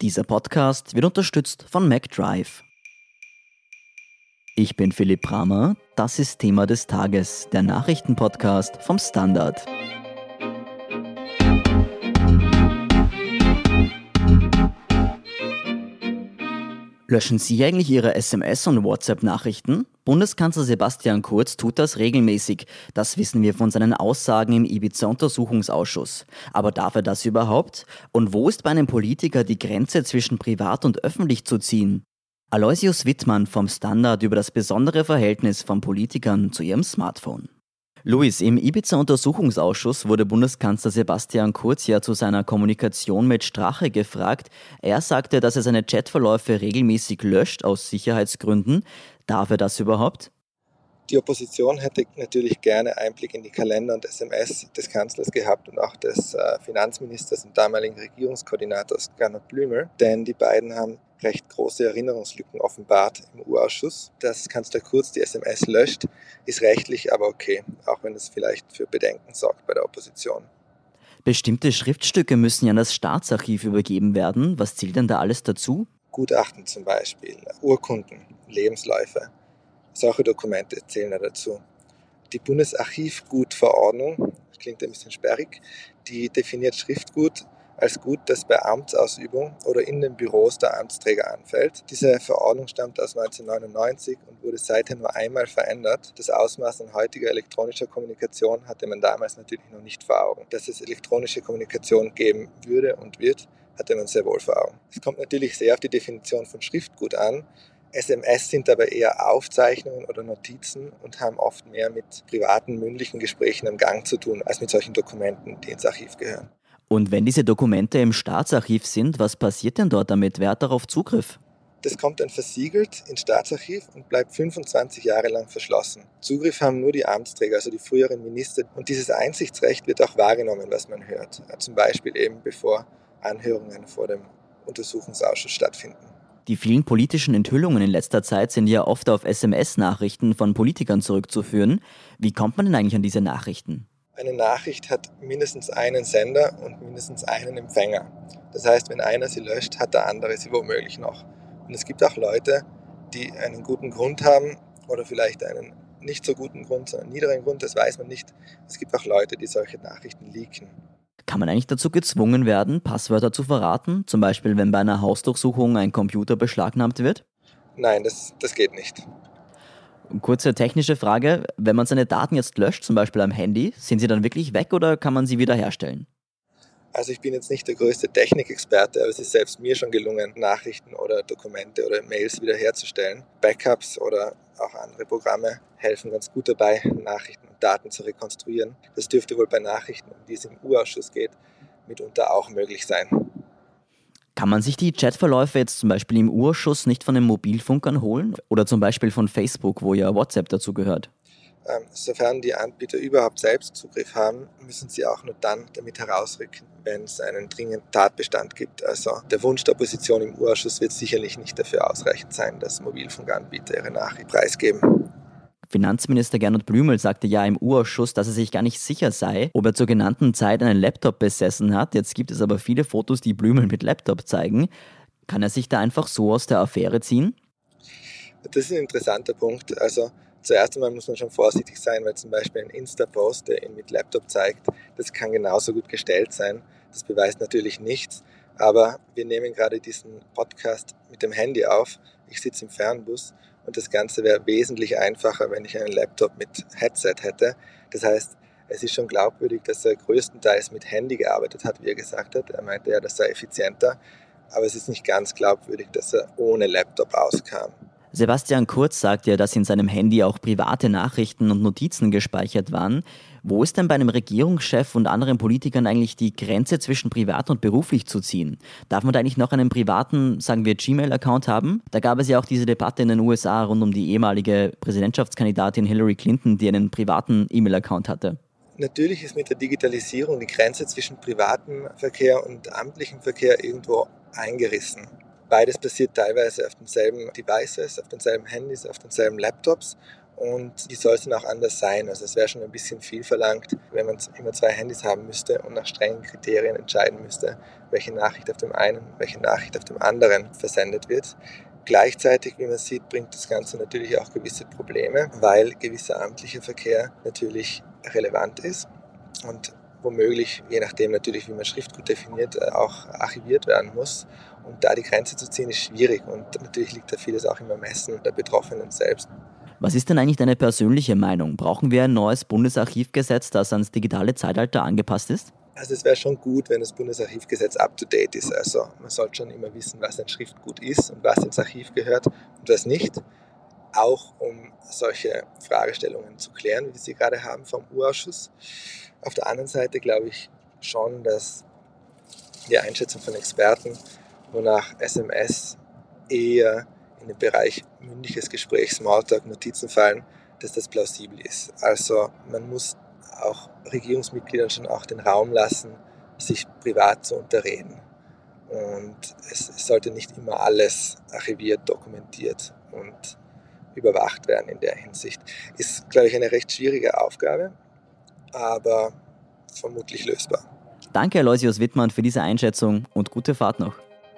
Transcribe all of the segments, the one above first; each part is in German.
Dieser Podcast wird unterstützt von MacDrive. Ich bin Philipp Bramer, das ist Thema des Tages, der Nachrichtenpodcast vom Standard. Löschen Sie eigentlich Ihre SMS- und WhatsApp-Nachrichten? Bundeskanzler Sebastian Kurz tut das regelmäßig. Das wissen wir von seinen Aussagen im Ibiza-Untersuchungsausschuss. Aber darf er das überhaupt? Und wo ist bei einem Politiker die Grenze zwischen privat und öffentlich zu ziehen? Aloysius Wittmann vom Standard über das besondere Verhältnis von Politikern zu ihrem Smartphone. Luis, im Ibiza-Untersuchungsausschuss wurde Bundeskanzler Sebastian Kurz ja zu seiner Kommunikation mit Strache gefragt. Er sagte, dass er seine Chatverläufe regelmäßig löscht aus Sicherheitsgründen. Darf er das überhaupt? Die Opposition hätte natürlich gerne Einblick in die Kalender und SMS des Kanzlers gehabt und auch des äh, Finanzministers und damaligen Regierungskoordinators Gernot Blümel, denn die beiden haben recht große Erinnerungslücken offenbart im U-Ausschuss. Dass Kanzler Kurz die SMS löscht, ist rechtlich aber okay, auch wenn es vielleicht für Bedenken sorgt bei der Opposition. Bestimmte Schriftstücke müssen ja an das Staatsarchiv übergeben werden. Was zählt denn da alles dazu? Gutachten zum Beispiel, Urkunden, Lebensläufe. Solche Dokumente zählen da dazu. Die Bundesarchivgutverordnung, das klingt ein bisschen sperrig, die definiert Schriftgut als Gut, das bei Amtsausübung oder in den Büros der Amtsträger anfällt. Diese Verordnung stammt aus 1999 und wurde seither nur einmal verändert. Das Ausmaß an heutiger elektronischer Kommunikation hatte man damals natürlich noch nicht vor Augen. Dass es elektronische Kommunikation geben würde und wird, hatte man sehr wohl vor Augen. Es kommt natürlich sehr auf die Definition von Schriftgut an. SMS sind aber eher Aufzeichnungen oder Notizen und haben oft mehr mit privaten mündlichen Gesprächen im Gang zu tun, als mit solchen Dokumenten, die ins Archiv gehören. Und wenn diese Dokumente im Staatsarchiv sind, was passiert denn dort damit? Wer hat darauf Zugriff? Das kommt dann versiegelt ins Staatsarchiv und bleibt 25 Jahre lang verschlossen. Zugriff haben nur die Amtsträger, also die früheren Minister. Und dieses Einsichtsrecht wird auch wahrgenommen, was man hört. Zum Beispiel eben bevor Anhörungen vor dem Untersuchungsausschuss stattfinden. Die vielen politischen Enthüllungen in letzter Zeit sind ja oft auf SMS-Nachrichten von Politikern zurückzuführen. Wie kommt man denn eigentlich an diese Nachrichten? eine Nachricht hat mindestens einen Sender und mindestens einen Empfänger. Das heißt, wenn einer sie löscht, hat der andere sie womöglich noch. Und es gibt auch Leute, die einen guten Grund haben oder vielleicht einen nicht so guten Grund, sondern einen niederen Grund, das weiß man nicht. Es gibt auch Leute, die solche Nachrichten leaken. Kann man eigentlich dazu gezwungen werden, Passwörter zu verraten? Zum Beispiel, wenn bei einer Hausdurchsuchung ein Computer beschlagnahmt wird? Nein, das, das geht nicht. Kurze technische Frage. Wenn man seine Daten jetzt löscht, zum Beispiel am Handy, sind sie dann wirklich weg oder kann man sie wiederherstellen? Also ich bin jetzt nicht der größte Technikexperte, aber es ist selbst mir schon gelungen, Nachrichten oder Dokumente oder Mails wiederherzustellen. Backups oder auch andere Programme helfen ganz gut dabei, Nachrichten und Daten zu rekonstruieren. Das dürfte wohl bei Nachrichten, um die es im U-Ausschuss geht, mitunter auch möglich sein. Kann man sich die Chatverläufe jetzt zum Beispiel im Urschuss nicht von den Mobilfunkern holen oder zum Beispiel von Facebook, wo ja WhatsApp dazu gehört? Ähm, sofern die Anbieter überhaupt selbst Zugriff haben, müssen sie auch nur dann damit herausrücken, wenn es einen dringenden Tatbestand gibt. Also der Wunsch der Opposition im Urschuss wird sicherlich nicht dafür ausreichend sein, dass Mobilfunkanbieter ihre Nachricht preisgeben. Finanzminister Gernot Blümel sagte ja im U-Ausschuss, dass er sich gar nicht sicher sei, ob er zur genannten Zeit einen Laptop besessen hat. Jetzt gibt es aber viele Fotos, die Blümel mit Laptop zeigen. Kann er sich da einfach so aus der Affäre ziehen? Das ist ein interessanter Punkt. Also zuerst einmal muss man schon vorsichtig sein, weil zum Beispiel ein Insta-Post, der ihn mit Laptop zeigt, das kann genauso gut gestellt sein. Das beweist natürlich nichts. Aber wir nehmen gerade diesen Podcast mit dem Handy auf. Ich sitze im Fernbus und das Ganze wäre wesentlich einfacher, wenn ich einen Laptop mit Headset hätte. Das heißt, es ist schon glaubwürdig, dass er größtenteils mit Handy gearbeitet hat, wie er gesagt hat. Er meinte ja, das sei effizienter. Aber es ist nicht ganz glaubwürdig, dass er ohne Laptop auskam. Sebastian Kurz sagt ja, dass in seinem Handy auch private Nachrichten und Notizen gespeichert waren. Wo ist denn bei einem Regierungschef und anderen Politikern eigentlich die Grenze zwischen privat und beruflich zu ziehen? Darf man da eigentlich noch einen privaten, sagen wir, Gmail-Account haben? Da gab es ja auch diese Debatte in den USA rund um die ehemalige Präsidentschaftskandidatin Hillary Clinton, die einen privaten E-Mail-Account hatte. Natürlich ist mit der Digitalisierung die Grenze zwischen privatem Verkehr und amtlichem Verkehr irgendwo eingerissen. Beides passiert teilweise auf denselben Devices, auf denselben Handys, auf denselben Laptops. und die sollten auch anders sein. Also es wäre schon ein bisschen viel verlangt, wenn man immer zwei Handys haben müsste und nach strengen Kriterien entscheiden müsste, welche Nachricht auf dem einen, welche Nachricht auf dem anderen versendet wird. Gleichzeitig, wie man sieht, bringt das Ganze natürlich auch gewisse Probleme, weil gewisser amtlicher Verkehr natürlich relevant ist und womöglich, je nachdem natürlich, wie man Schriftgut definiert, äh, auch archiviert werden muss. Und da die Grenze zu ziehen, ist schwierig und natürlich liegt da vieles auch im Ermessen der Betroffenen selbst. Was ist denn eigentlich deine persönliche Meinung? Brauchen wir ein neues Bundesarchivgesetz, das ans digitale Zeitalter angepasst ist? Also es wäre schon gut, wenn das Bundesarchivgesetz up-to-date ist. Also man sollte schon immer wissen, was ein Schriftgut ist und was ins Archiv gehört und was nicht. Auch um solche Fragestellungen zu klären, wie wir sie gerade haben vom Urausschuss. Auf der anderen Seite glaube ich schon, dass die Einschätzung von Experten, wonach SMS eher in den Bereich mündliches Gespräch, Smalltalk, Notizen fallen, dass das plausibel ist. Also man muss auch Regierungsmitgliedern schon auch den Raum lassen, sich privat zu unterreden. Und es, sollte nicht immer alles archiviert, dokumentiert und überwacht werden in der Hinsicht. Ist, glaube ich, eine recht schwierige Aufgabe, aber vermutlich lösbar. Danke, Aloysius Wittmann, für diese Einschätzung und gute Fahrt noch.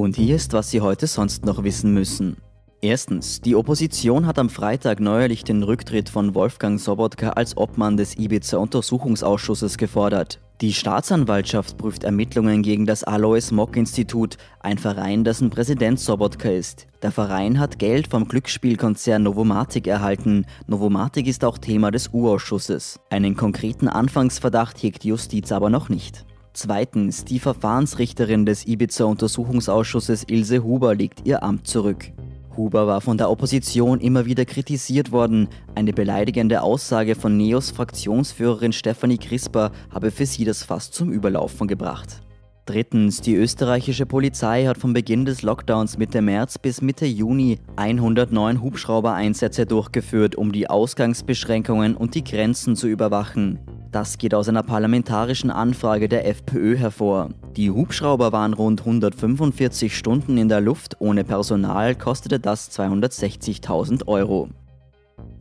Und hier ist, was Sie heute sonst noch wissen müssen. Erstens, die Opposition hat am Freitag neuerlich den Rücktritt von Wolfgang Sobotka als Obmann des Ibiza-Untersuchungsausschusses gefordert. Die Staatsanwaltschaft prüft Ermittlungen gegen das Alois Mock Institut, ein Verein, dessen Präsident Sobotka ist. Der Verein hat Geld vom Glücksspielkonzern Novomatic erhalten. Novomatic ist auch Thema des U-Ausschusses. Einen konkreten Anfangsverdacht hegt Justiz aber noch nicht. Zweitens, die Verfahrensrichterin des Ibiza-Untersuchungsausschusses Ilse Huber legt ihr Amt zurück. Huber war von der Opposition immer wieder kritisiert worden. Eine beleidigende Aussage von Neos Fraktionsführerin Stefanie Crisper habe für sie das Fass zum Überlaufen gebracht. Drittens, die österreichische Polizei hat vom Beginn des Lockdowns Mitte März bis Mitte Juni 109 Hubschraubereinsätze durchgeführt, um die Ausgangsbeschränkungen und die Grenzen zu überwachen. Das geht aus einer parlamentarischen Anfrage der FPÖ hervor. Die Hubschrauber waren rund 145 Stunden in der Luft, ohne Personal kostete das 260.000 Euro.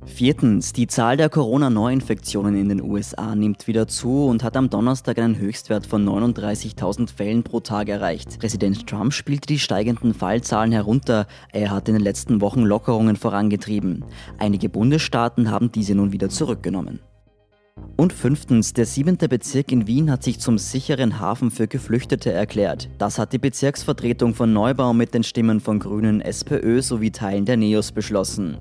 Viertens, die Zahl der Corona-Neuinfektionen in den USA nimmt wieder zu und hat am Donnerstag einen Höchstwert von 39.000 Fällen pro Tag erreicht. Präsident Trump spielte die steigenden Fallzahlen herunter. Er hat in den letzten Wochen Lockerungen vorangetrieben. Einige Bundesstaaten haben diese nun wieder zurückgenommen. Und fünftens, der siebente Bezirk in Wien hat sich zum sicheren Hafen für Geflüchtete erklärt. Das hat die Bezirksvertretung von Neubau mit den Stimmen von Grünen, SPÖ sowie Teilen der NEOS beschlossen.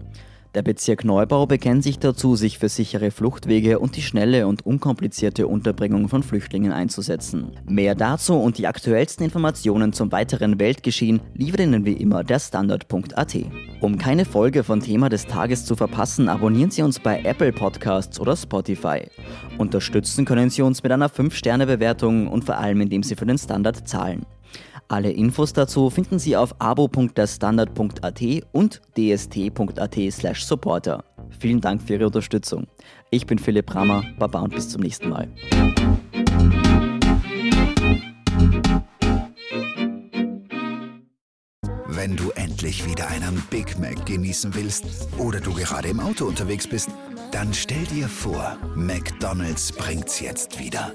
Der Bezirk Neubau bekennt sich dazu, sich für sichere Fluchtwege und die schnelle und unkomplizierte Unterbringung von Flüchtlingen einzusetzen. Mehr dazu und die aktuellsten Informationen zum weiteren Weltgeschehen liefert Ihnen wie immer der Standard.at. Um keine Folge von Thema des Tages zu verpassen, abonnieren Sie uns bei Apple Podcasts oder Spotify. Unterstützen können Sie uns mit einer 5-Sterne-Bewertung und vor allem indem Sie für den Standard zahlen. Alle Infos dazu finden Sie auf abo.derstandard.at und dst.at supporter. Vielen Dank für Ihre Unterstützung. Ich bin Philipp Rammer, Baba und bis zum nächsten Mal. Wenn du endlich wieder einen Big Mac genießen willst oder du gerade im Auto unterwegs bist, dann stell dir vor, McDonald's bringt's jetzt wieder.